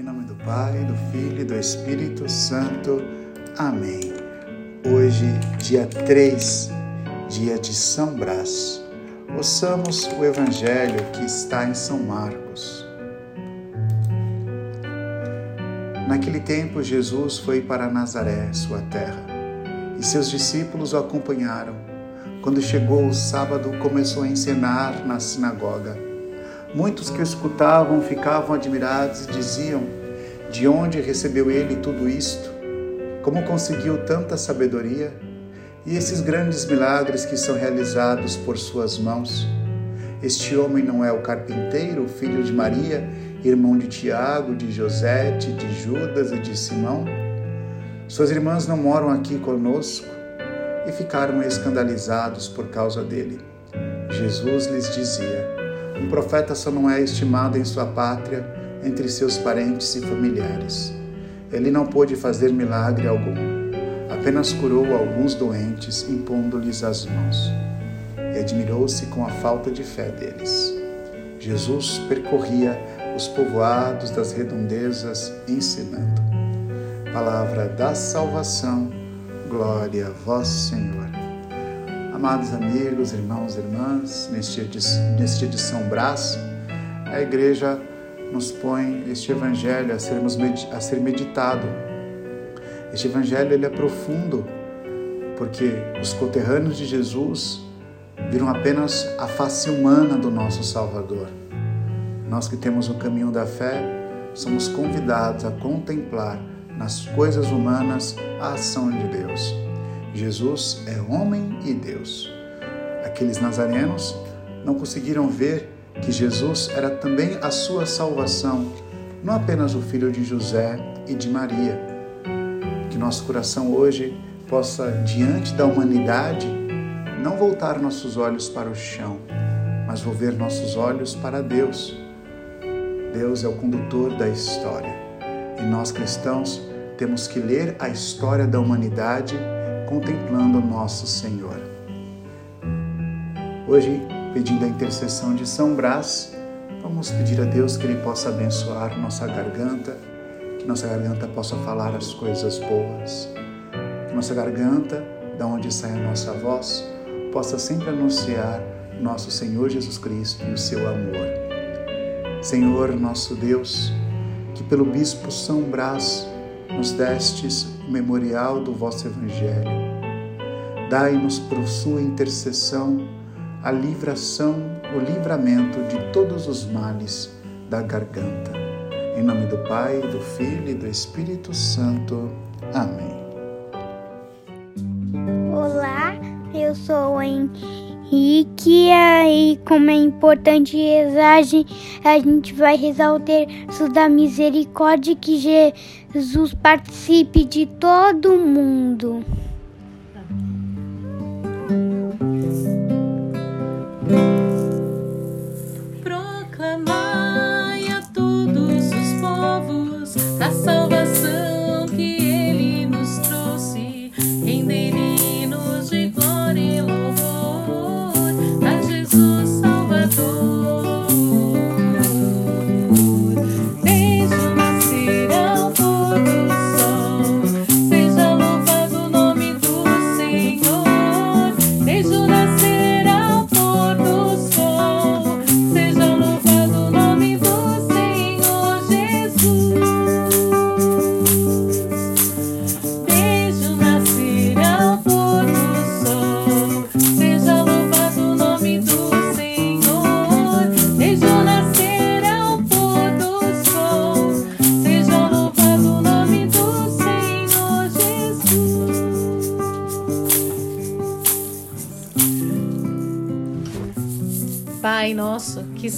Em nome do Pai, do Filho e do Espírito Santo. Amém. Hoje, dia 3, dia de São Brás. Ouçamos o Evangelho que está em São Marcos. Naquele tempo, Jesus foi para Nazaré, sua terra, e seus discípulos o acompanharam. Quando chegou o sábado, começou a ensinar na sinagoga. Muitos que o escutavam ficavam admirados e diziam: De onde recebeu ele tudo isto? Como conseguiu tanta sabedoria? E esses grandes milagres que são realizados por suas mãos? Este homem não é o carpinteiro, filho de Maria, irmão de Tiago, de José, de Judas e de Simão? Suas irmãs não moram aqui conosco? E ficaram escandalizados por causa dele. Jesus lhes dizia: Um profeta só não é estimado em sua pátria, entre seus parentes e familiares. Ele não pôde fazer milagre algum, apenas curou alguns doentes, impondo-lhes as mãos. E admirou-se com a falta de fé deles. Jesus percorria os povoados das redondezas, ensinando. Palavra da salvação, glória a vós, Senhor. Amados amigos, irmãos e irmãs, neste dia de, São Brás, a igreja nos põe este evangelho a, sermos, a ser meditado. Este evangelho ele é profundo, porque os conterrâneos de Jesus viram apenas a face humana do nosso Salvador nós que temos o caminho da fé, somos convidados a contemplar nas coisas humanas a ação de Deus. Jesus é homem e Deus. Aqueles nazarenos não conseguiram ver que Jesus era também a sua salvação, não apenas o filho de José e de Maria. Que nosso coração hoje possa, diante da humanidade, não voltar nossos olhos para o chão, mas volver nossos olhos para Deus Deus é o condutor da história. E nós cristãos temos que ler a história da humanidade contemplando o nosso Senhor. Hoje, pedindo a intercessão de São Brás, vamos pedir a Deus que Ele possa abençoar nossa garganta, que nossa garganta possa falar as coisas boas, que nossa garganta, da onde sai a nossa voz, possa sempre anunciar nosso Senhor Jesus Cristo e o seu amor. Senhor nosso Deus, que pelo Bispo São Brás nos destes memorial do vosso Evangelho. Dai-nos por sua intercessão a livração, o livramento de todos os males da garganta. Em nome do Pai, do Filho e do Espírito Santo. Amém. Olá, eu sou e que aí, como é importante rezar, a gente vai rezar o terço da misericórdia que Jesus participe de todo mundo.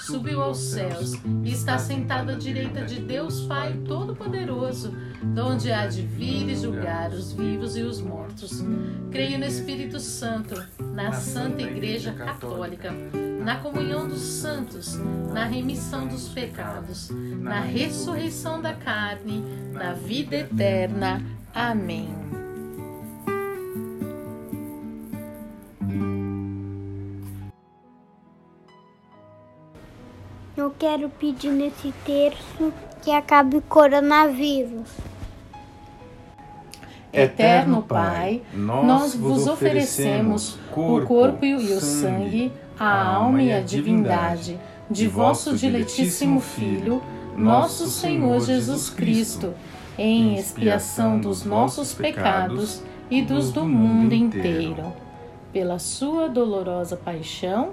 subiu aos céus e está sentado à direita de Deus Pai Todo-Poderoso, donde há de vir e julgar os vivos e os mortos. Creio no Espírito Santo, na Santa Igreja Católica, na comunhão dos santos, na remissão dos pecados, na ressurreição da carne, na vida eterna. Amém. Quero pedir nesse terço que acabe o coronavírus. Eterno Pai, nós vos oferecemos o corpo e o sangue, a alma e a divindade de vosso diletíssimo Filho, nosso Senhor Jesus Cristo, em expiação dos nossos pecados e dos do mundo inteiro. Pela sua dolorosa paixão,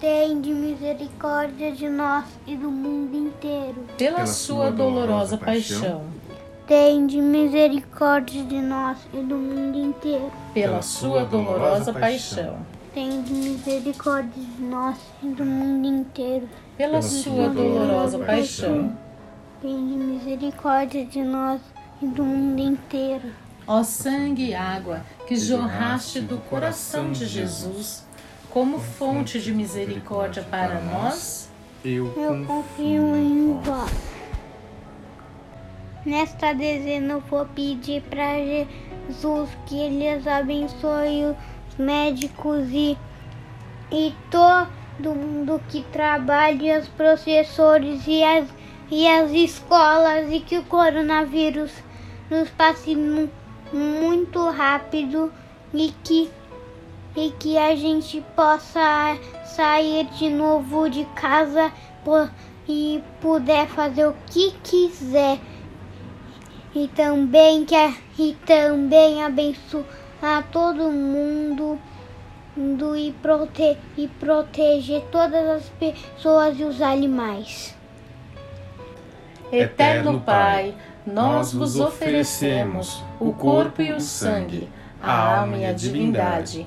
Tende misericórdia de nós e do mundo inteiro. Pela, Pela sua dolorosa paixão. Tende misericórdia de nós e do mundo inteiro. Pela sua dolorosa paixão. Tende misericórdia de nós e do mundo inteiro. Pela sua dolorosa paixão. Tende misericórdia de nós e do mundo inteiro. Ó sangue e água que jorraste do coração de Jesus como fonte de misericórdia para nós, eu confio em vós. Nesta dezena eu vou pedir para Jesus que eles abençoe os médicos e, e todo mundo que trabalha, os professores e as, e as escolas e que o coronavírus nos passe muito rápido e que e que a gente possa sair de novo de casa e puder fazer o que quiser. E também que e também abençoar todo mundo e, prote, e proteger todas as pessoas e os animais. Eterno Pai, nós vos oferecemos o corpo e o sangue, a alma e a divindade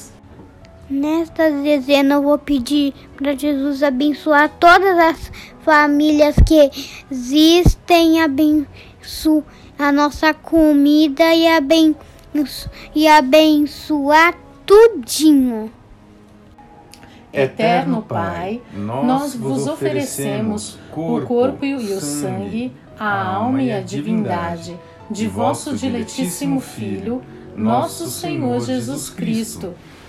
Nesta dezena eu vou pedir para Jesus abençoar todas as famílias que existem, abençoar a nossa comida e, abenço, e abençoar tudinho. Eterno Pai, nós vos oferecemos o corpo e o sangue, a alma e a divindade. de vosso diletíssimo Filho, nosso Senhor Jesus Cristo,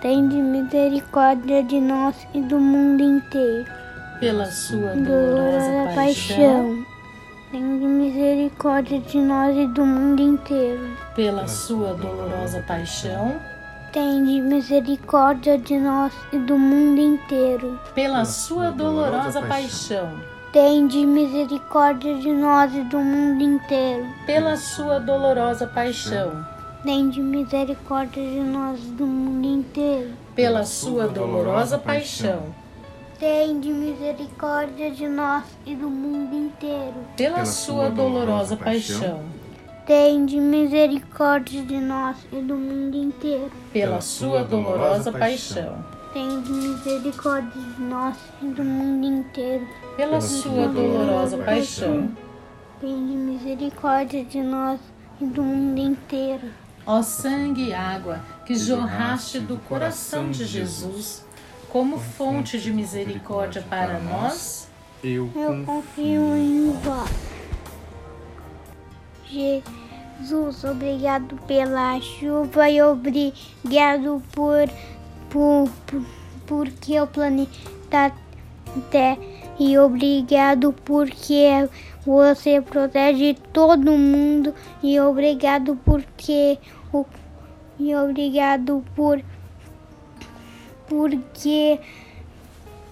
tende misericórdia de nós e do mundo inteiro. pela sua Dolorosa dolorosa paixão, paixão, tende misericórdia de nós e do mundo inteiro. pela sua dolorosa paixão, Tende misericórdia de nós e do mundo inteiro. pela sua dolorosa paixão, Tende misericórdia de nós e do mundo inteiro. pela sua dolorosa paixão, Tende misericórdia de nós e do mundo inteiro. pela sua dolorosa paixão, Tende misericórdia de nós e do mundo inteiro. pela sua dolorosa paixão, Tende misericórdia de nós e do mundo inteiro. pela sua dolorosa paixão, Tende misericórdia de nós e do mundo inteiro. pela sua dolorosa paixão. Tende misericórdia de nós e do mundo inteiro. Ó sangue e água que jorraste do coração de Jesus, como fonte de misericórdia para nós, eu confio em vós. Jesus, obrigado pela chuva e obrigado por, por, por porque o planeta Terra e obrigado porque você protege todo mundo e obrigado porque o e obrigado por porque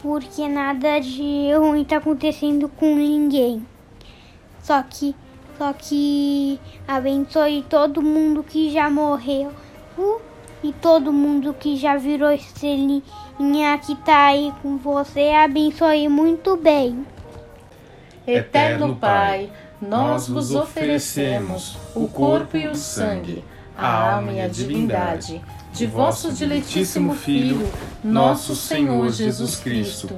porque nada de ruim tá acontecendo com ninguém. Só que, só que abençoe todo mundo que já morreu uh, e todo mundo que já virou estrelinha que tá aí com você. Abençoe muito bem. Eterno Pai, nós vos oferecemos o corpo e o sangue, a alma e a divindade. de vosso diletíssimo Filho, nosso Senhor Jesus Cristo,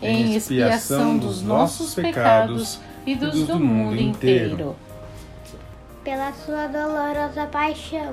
em expiação dos nossos pecados e dos do mundo inteiro. Pela sua dolorosa paixão,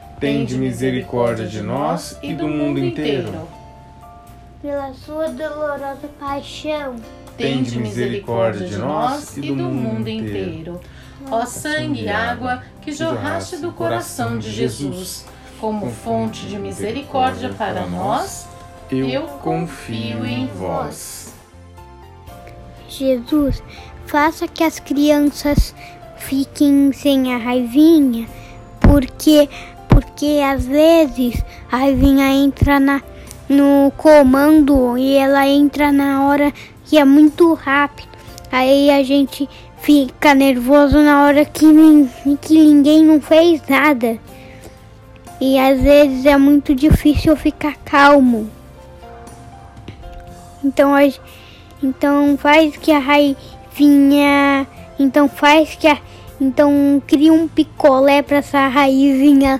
Tende misericórdia de nós e do mundo inteiro. pela sua dolorosa paixão, Tende misericórdia de nós e do mundo inteiro. Ó sangue e água que jorraste do coração de Jesus, como fonte de misericórdia para nós, Eu confio em vós. Jesus, faça que as crianças fiquem sem a raivinha, porque porque às vezes a Raivinha entra na, no comando e ela entra na hora que é muito rápido. Aí a gente fica nervoso na hora que, que ninguém não fez nada. E às vezes é muito difícil ficar calmo. Então, a, então faz que a raivinha. Então faz que a. Então cria um picolé para essa raivinha.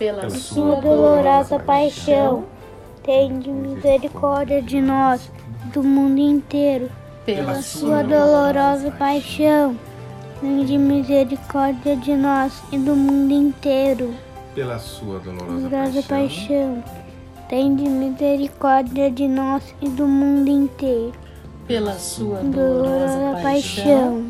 Pela sua dolorosa paixão, tende misericórdia de nós, do mundo inteiro. Pela sua dolorosa paixão, tende misericórdia de nós e do mundo inteiro. Pela sua dolorosa paixão, tende misericórdia de nós e do mundo inteiro. Pela sua dolorosa paixão, tende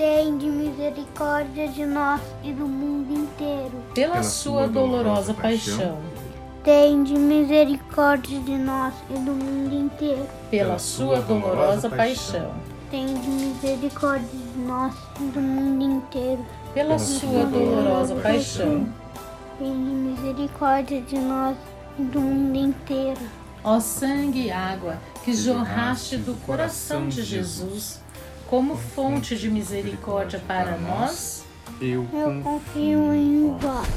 Tende misericórdia de nós e do mundo inteiro. Pela sua dolorosa paixão Tende misericórdia de nós e do mundo inteiro. Pela sua dolorosa paixão. Tende misericórdia de nós e do mundo inteiro. Pela sua dolorosa paixão. Tende misericórdia de nós e do mundo inteiro. Ó sangue e água que jorraste do coração de Jesus, como fonte de misericórdia para nós, eu confio em vós.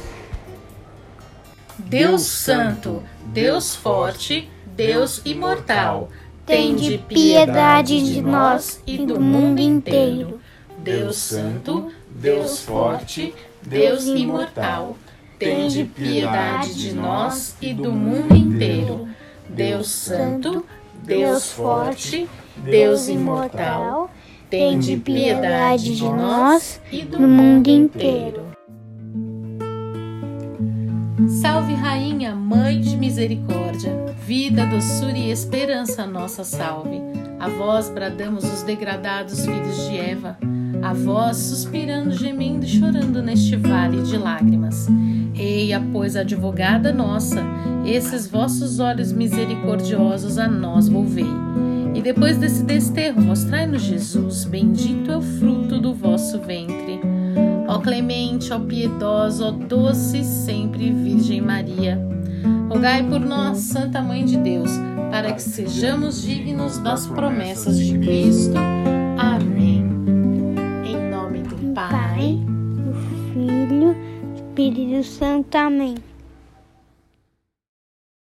Deus Santo, Deus Forte, Deus Imortal, tende piedade de nós e do mundo inteiro. Deus Santo, Deus Forte, Deus Imortal, tende piedade de nós e do mundo inteiro. Deus Santo, Deus Forte, Deus Imortal, tende piedade de nós e do mundo inteiro. Salve, Rainha, Mãe de Misericórdia, vida, doçura e esperança, nossa salve. A vós bradamos os degradados filhos de Eva, a vós suspirando, gemendo e chorando neste vale de lágrimas. Eia, pois, advogada nossa, esses vossos olhos misericordiosos a nós volvei. E depois desse desterro, mostrai-nos Jesus, bendito é o fruto do vosso ventre. Ó clemente, ó piedosa, ó doce sempre Virgem Maria, rogai por nós, Santa Mãe de Deus, para que sejamos dignos das promessas de Cristo. Amém. Em nome do Pai, do Filho, Espírito Santo. Amém.